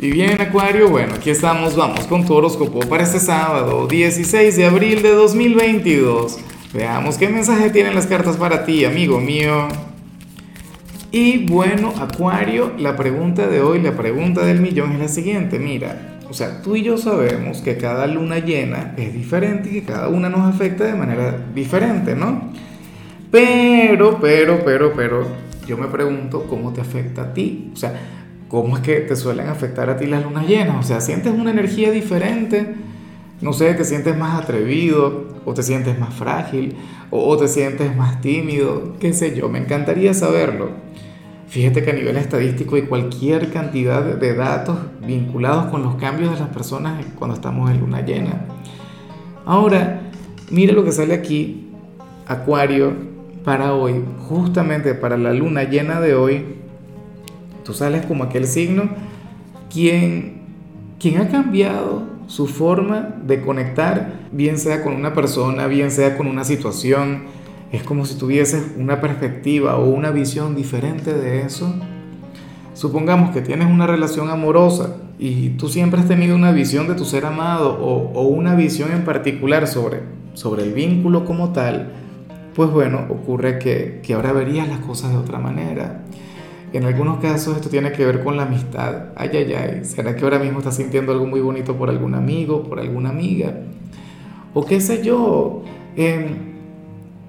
Y bien, Acuario, bueno, aquí estamos, vamos con tu horóscopo para este sábado, 16 de abril de 2022. Veamos qué mensaje tienen las cartas para ti, amigo mío. Y bueno, Acuario, la pregunta de hoy, la pregunta del millón es la siguiente, mira, o sea, tú y yo sabemos que cada luna llena es diferente y que cada una nos afecta de manera diferente, ¿no? Pero, pero, pero, pero, yo me pregunto cómo te afecta a ti. O sea, ¿Cómo es que te suelen afectar a ti las lunas llenas? O sea, ¿sientes una energía diferente? No sé, te sientes más atrevido o te sientes más frágil o, te sientes más tímido, qué sé yo, me encantaría saberlo. Fíjate que a nivel estadístico hay cualquier cantidad de datos vinculados con los cambios de las personas cuando estamos en luna llena. Ahora, mira lo que sale aquí, Acuario, para hoy, justamente para la luna llena de hoy, Tú sales como aquel signo quien, quien ha cambiado su forma de conectar, bien sea con una persona, bien sea con una situación. Es como si tuvieses una perspectiva o una visión diferente de eso. Supongamos que tienes una relación amorosa y tú siempre has tenido una visión de tu ser amado o, una visión en particular sobre, sobre el vínculo como tal, pues bueno, ocurre que, que ahora verías las cosas de otra manera. En algunos casos esto tiene que ver con la amistad. Ay, ay, ay. ¿Será que ahora mismo estás sintiendo algo muy bonito por algún amigo, por alguna amiga? O qué sé yo. Eh,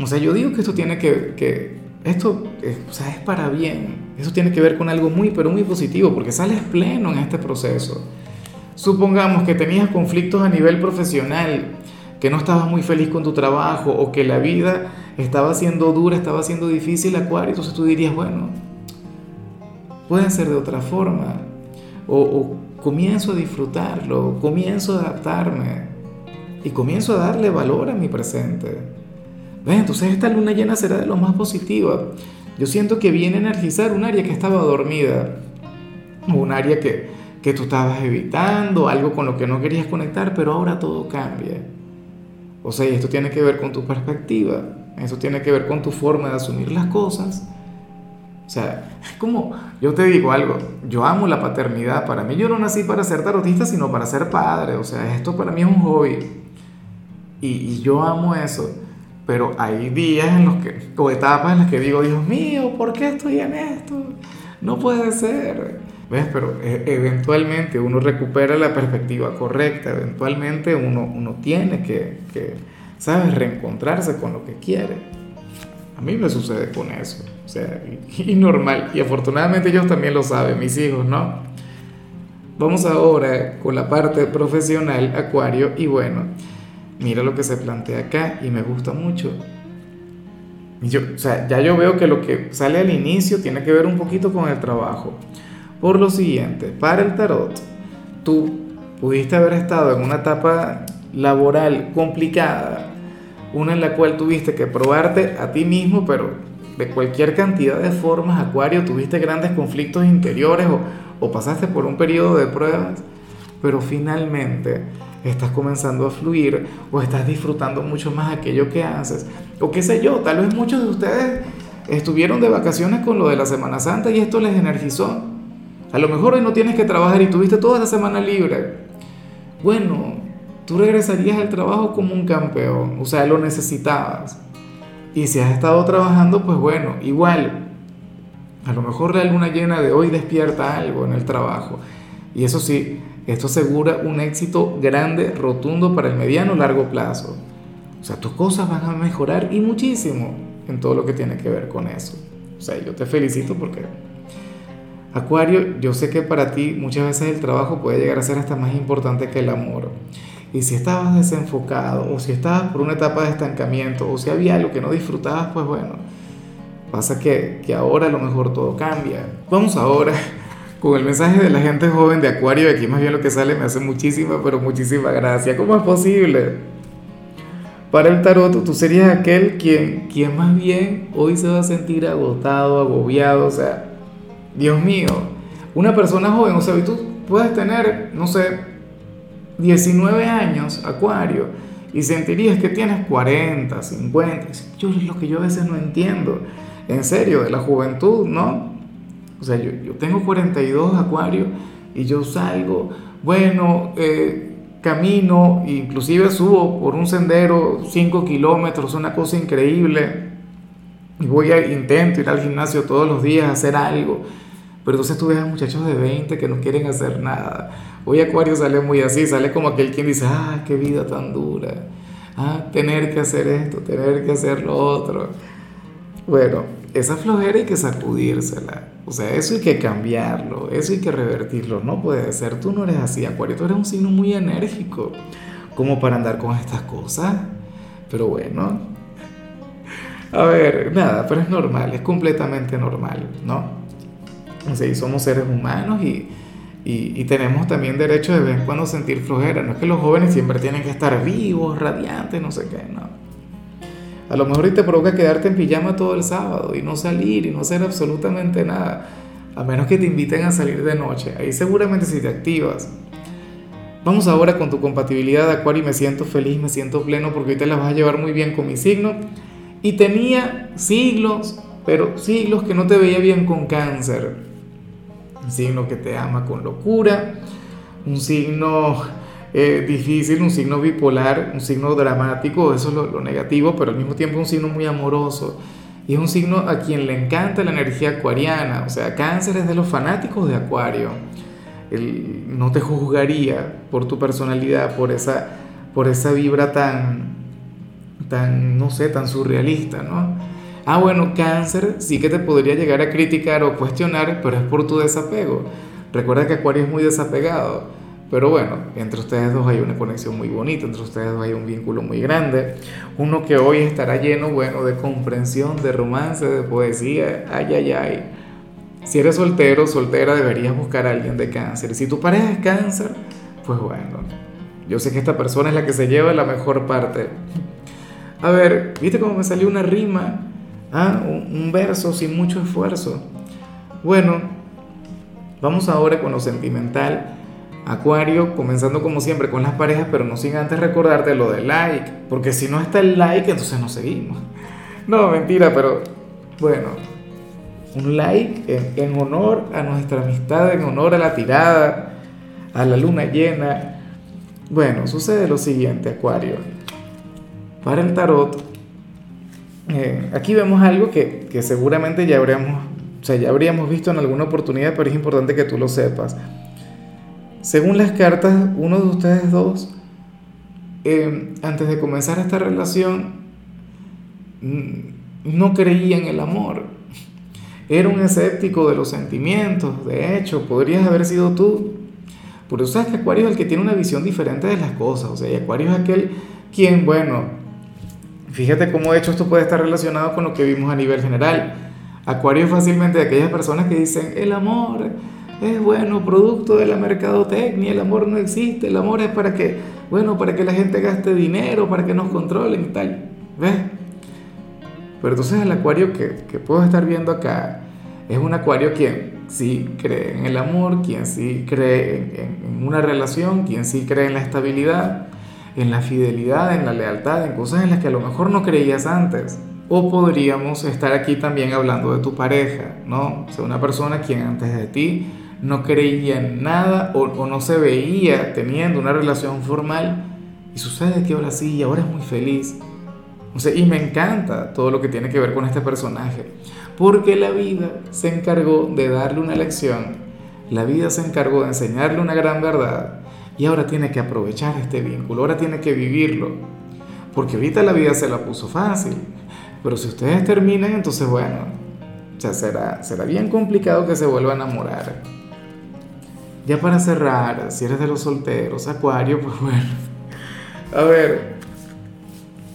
o sea, yo digo que esto tiene que, que esto o sea, es para bien. Eso tiene que ver con algo muy, pero muy positivo, porque sales pleno en este proceso. Supongamos que tenías conflictos a nivel profesional, que no estabas muy feliz con tu trabajo o que la vida estaba siendo dura, estaba siendo difícil, Acuario, entonces tú dirías, bueno, puede ser de otra forma. O, comienzo a disfrutarlo, comienzo a adaptarme y comienzo a darle valor a mi presente. Entonces esta luna llena será de lo más positiva. Yo siento que viene a energizar un área que estaba dormida, un área que, que tú estabas evitando, algo con lo que no querías conectar, pero ahora todo cambia. O sea, esto tiene que ver con tu perspectiva, eso tiene que ver con tu forma de asumir las cosas o sea, es como, yo te digo algo, yo amo la paternidad, para mí yo no nací para ser tarotista, sino para ser padre, o sea, esto para mí es un hobby. Y, y yo amo eso, pero hay días en los que, o etapas en las que digo, Dios mío, ¿por qué estoy en esto? No puede ser. ¿Ves? Pero e, eventualmente uno recupera la perspectiva correcta, eventualmente uno, uno tiene que, que, ¿sabes?, reencontrarse con lo que quiere. A mí me sucede con eso. O sea, y normal. Y afortunadamente ellos también lo saben, mis hijos, ¿no? Vamos ahora con la parte profesional, Acuario, y bueno, mira lo que se plantea acá y me gusta mucho. Yo, o sea, ya yo veo que lo que sale al inicio tiene que ver un poquito con el trabajo. Por lo siguiente, para el tarot, tú pudiste haber estado en una etapa laboral complicada, una en la cual tuviste que probarte a ti mismo, pero de cualquier cantidad de formas, Acuario, tuviste grandes conflictos interiores o, pasaste por un periodo de pruebas, pero finalmente estás comenzando a fluir o estás disfrutando mucho más aquello que haces. O qué sé yo, tal vez muchos de ustedes estuvieron de vacaciones con lo de la Semana Santa y esto les energizó. A lo mejor hoy no tienes que trabajar y tuviste toda la semana libre. Bueno, tú regresarías al trabajo como un campeón, o sea, lo necesitabas. Y si has estado trabajando, pues bueno, igual, a lo mejor la luna llena de hoy despierta algo en el trabajo. Y eso sí, esto asegura un éxito grande, rotundo para el mediano largo plazo. O sea, tus cosas van a mejorar y muchísimo en todo lo que tiene que ver con eso. O sea, yo te felicito porque, Acuario, yo sé que para ti muchas veces el trabajo puede llegar a ser hasta más importante que el amor. Y si estabas desenfocado o si estabas por una etapa de estancamiento o si había algo que no disfrutabas, pues bueno, pasa que, que ahora a lo mejor todo cambia. Vamos ahora con el mensaje de la gente joven de Acuario, aquí más bien lo que sale me hace muchísima, pero muchísima gracia. ¿Cómo es posible? Para el tarot, tú serías aquel quien, quien más bien hoy se va a sentir agotado, agobiado, o sea, Dios mío, una persona joven, o sea, tú puedes tener, no sé, 19 años, Acuario, y sentirías que tienes 40, 50. Yo es lo que yo a veces no entiendo, en serio, de la juventud, ¿no? O sea, yo, yo tengo 42, Acuario, y yo salgo, bueno, eh, camino, inclusive subo por un sendero 5 kilómetros, una cosa increíble, y voy a intento ir al gimnasio todos los días, hacer algo, pero entonces tú ves a muchachos de 20 que no quieren hacer nada. Hoy Acuario sale muy así, sale como aquel quien dice, ah, qué vida tan dura, ah, tener que hacer esto, tener que hacer lo otro. Bueno, esa flojera hay que sacudírsela. O sea, eso hay que cambiarlo, eso hay que revertirlo. No puede ser, tú no eres así, Acuario, tú eres un signo muy enérgico, como para andar con estas cosas. Pero bueno, a ver, nada, pero es normal, es completamente normal, ¿no? Y somos seres humanos y, y, y, tenemos también derecho de vez en cuando sentir flojera. No es que los jóvenes siempre tienen que estar vivos, radiantes, no sé qué, no. A lo mejor te provoca quedarte en pijama todo el sábado y no salir y no hacer absolutamente nada, a menos que te inviten a salir de noche. Ahí seguramente si te activas. Vamos ahora con tu compatibilidad de Acuario y me siento feliz, me siento pleno porque hoy te la vas a llevar muy bien con mi signo. Y tenía siglos, pero siglos que no te veía bien con cáncer. Un signo que te ama con locura, un signo eh, difícil, un signo bipolar, un signo dramático, eso es lo, negativo, pero al mismo tiempo un signo muy amoroso. Y es un signo a quien le encanta la energía acuariana, o sea, cáncer es de los fanáticos de Acuario. No te juzgaría por tu personalidad, por esa, por esa vibra tan, tan, no sé, tan surrealista, ¿no? Ah, bueno, cáncer sí que te podría llegar a criticar o cuestionar, pero es por tu desapego. Recuerda que Acuario es muy desapegado. Pero bueno, entre ustedes dos hay una conexión muy bonita, entre ustedes dos hay un vínculo muy grande. Uno que hoy estará lleno, bueno, de comprensión, de romance, de poesía. Ay, ay, ay. Si eres soltero, soltera, deberías buscar a alguien de cáncer. Si tu pareja es cáncer, pues bueno, yo sé que esta persona es la que se lleva la mejor parte. A ver, ¿viste cómo me salió una rima? Ah, un, verso sin mucho esfuerzo. Bueno, vamos ahora con lo sentimental Acuario, comenzando como siempre con las parejas, pero no sin antes recordarte lo del like, porque si no está el like, entonces no seguimos. No, mentira, pero bueno, un like en, honor a nuestra amistad, en honor a la tirada, a la luna llena. Bueno, sucede lo siguiente, Acuario. Para el tarot, eh, aquí vemos algo que, que seguramente ya habríamos, o sea, ya habríamos visto en alguna oportunidad, pero es importante que tú lo sepas. Según las cartas, uno de ustedes dos, eh, antes de comenzar esta relación, mm, no creía en el amor. Era un escéptico de los sentimientos. De hecho, podrías haber sido tú. Por eso sabes que Acuario es el que tiene una visión diferente de las cosas. O sea, Acuario es aquel quien, bueno, fíjate cómo de hecho esto puede estar relacionado con lo que vimos a nivel general. Acuario es fácilmente de aquellas personas que dicen, el amor es bueno, producto de la mercadotecnia, el amor no existe, el amor es para que, bueno, para que la gente gaste dinero, para que nos controlen y tal. ¿Ves? Pero entonces el acuario que, que puedo estar viendo acá es un acuario quien sí cree en el amor, quien sí cree en, en una relación, quien sí cree en la estabilidad, en la fidelidad, en la lealtad, en cosas en las que a lo mejor no creías antes. O podríamos estar aquí también hablando de tu pareja, ¿no? O sea, una persona quien antes de ti no creía en nada o, no se veía teniendo una relación formal y sucede que ahora sí, y ahora es muy feliz. O sea, y me encanta todo lo que tiene que ver con este personaje, porque la vida se encargó de darle una lección, la vida se encargó de enseñarle una gran verdad y ahora tiene que aprovechar este vínculo, ahora tiene que vivirlo, porque ahorita la vida se la puso fácil, pero si ustedes terminan, entonces bueno, será, será bien complicado que se vuelva a enamorar. Ya para cerrar, si eres de los solteros, Acuario, pues bueno. A ver,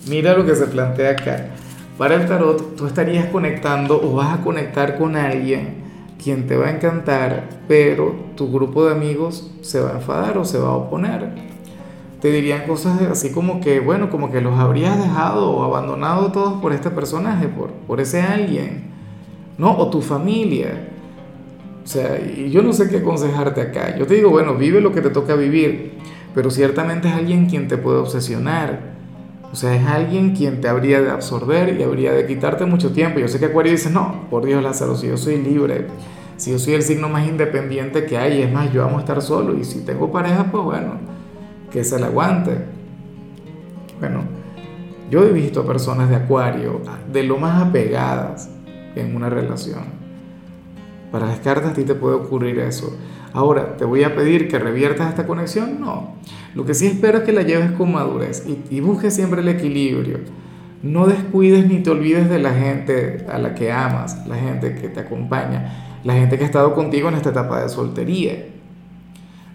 mira lo que se plantea acá. Para el tarot, tú estarías conectando o vas a conectar con alguien quien te va a encantar, pero tu grupo de amigos se va a enfadar o se va a oponer. Te dirían cosas así como que, bueno, como que los habrías dejado o abandonado todos por este personaje, por, por ese alguien, ¿no? O tu familia. O sea, y yo no sé qué aconsejarte acá. Yo te digo, bueno, vive lo que te toca vivir, pero ciertamente es alguien quien te puede obsesionar. O sea, es alguien quien te habría de absorber y habría de quitarte mucho tiempo. Yo sé que Acuario dice, no, por Dios Lázaro, si yo soy libre, Si yo soy el signo más independiente que hay, es más, yo amo estar solo y si tengo pareja, pues bueno, que se la aguante. Bueno, yo he visto personas de Acuario de lo más apegadas en una relación. Para las cartas a ti te puede ocurrir eso. Ahora, ¿te voy a pedir que reviertas esta conexión? No. Lo que sí espero es que la lleves con madurez y, y busques siempre el equilibrio. No descuides ni te olvides de la gente a la que amas, la gente que te acompaña, la gente que ha estado contigo en esta etapa de soltería.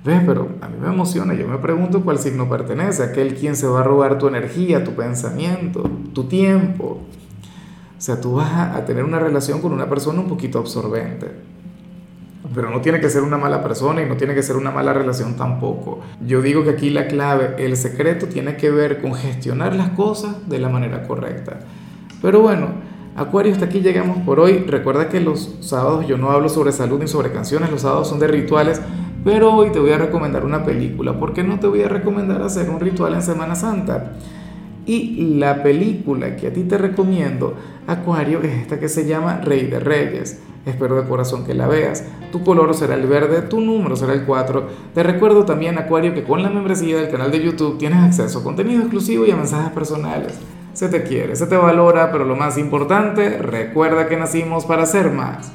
¿Ves? Pero a mí me emociona, yo me pregunto cuál signo pertenece, aquel quien se va a robar tu energía, tu pensamiento, tu tiempo. O sea, tú vas a tener una relación con una persona un poquito absorbente. Pero no tiene que ser una mala persona y no tiene que ser una mala relación tampoco. Yo digo que aquí la clave, el secreto tiene que ver con gestionar las cosas de la manera correcta. Pero bueno, Acuario, hasta aquí llegamos por hoy. Recuerda que los sábados yo no hablo sobre salud ni sobre canciones, los sábados son de rituales. Pero hoy te voy a recomendar una película. ¿Por qué no te voy a recomendar hacer un ritual en Semana Santa? Y la película que a ti te recomiendo, Acuario, es esta que se llama Rey de Reyes. Espero de corazón que la veas. Tu color será el verde, tu número será el 4. Te recuerdo también, Acuario, que con la membresía del canal de YouTube tienes acceso a contenido exclusivo y a mensajes personales. Se te quiere, se te valora, pero lo más importante, recuerda que nacimos para ser más.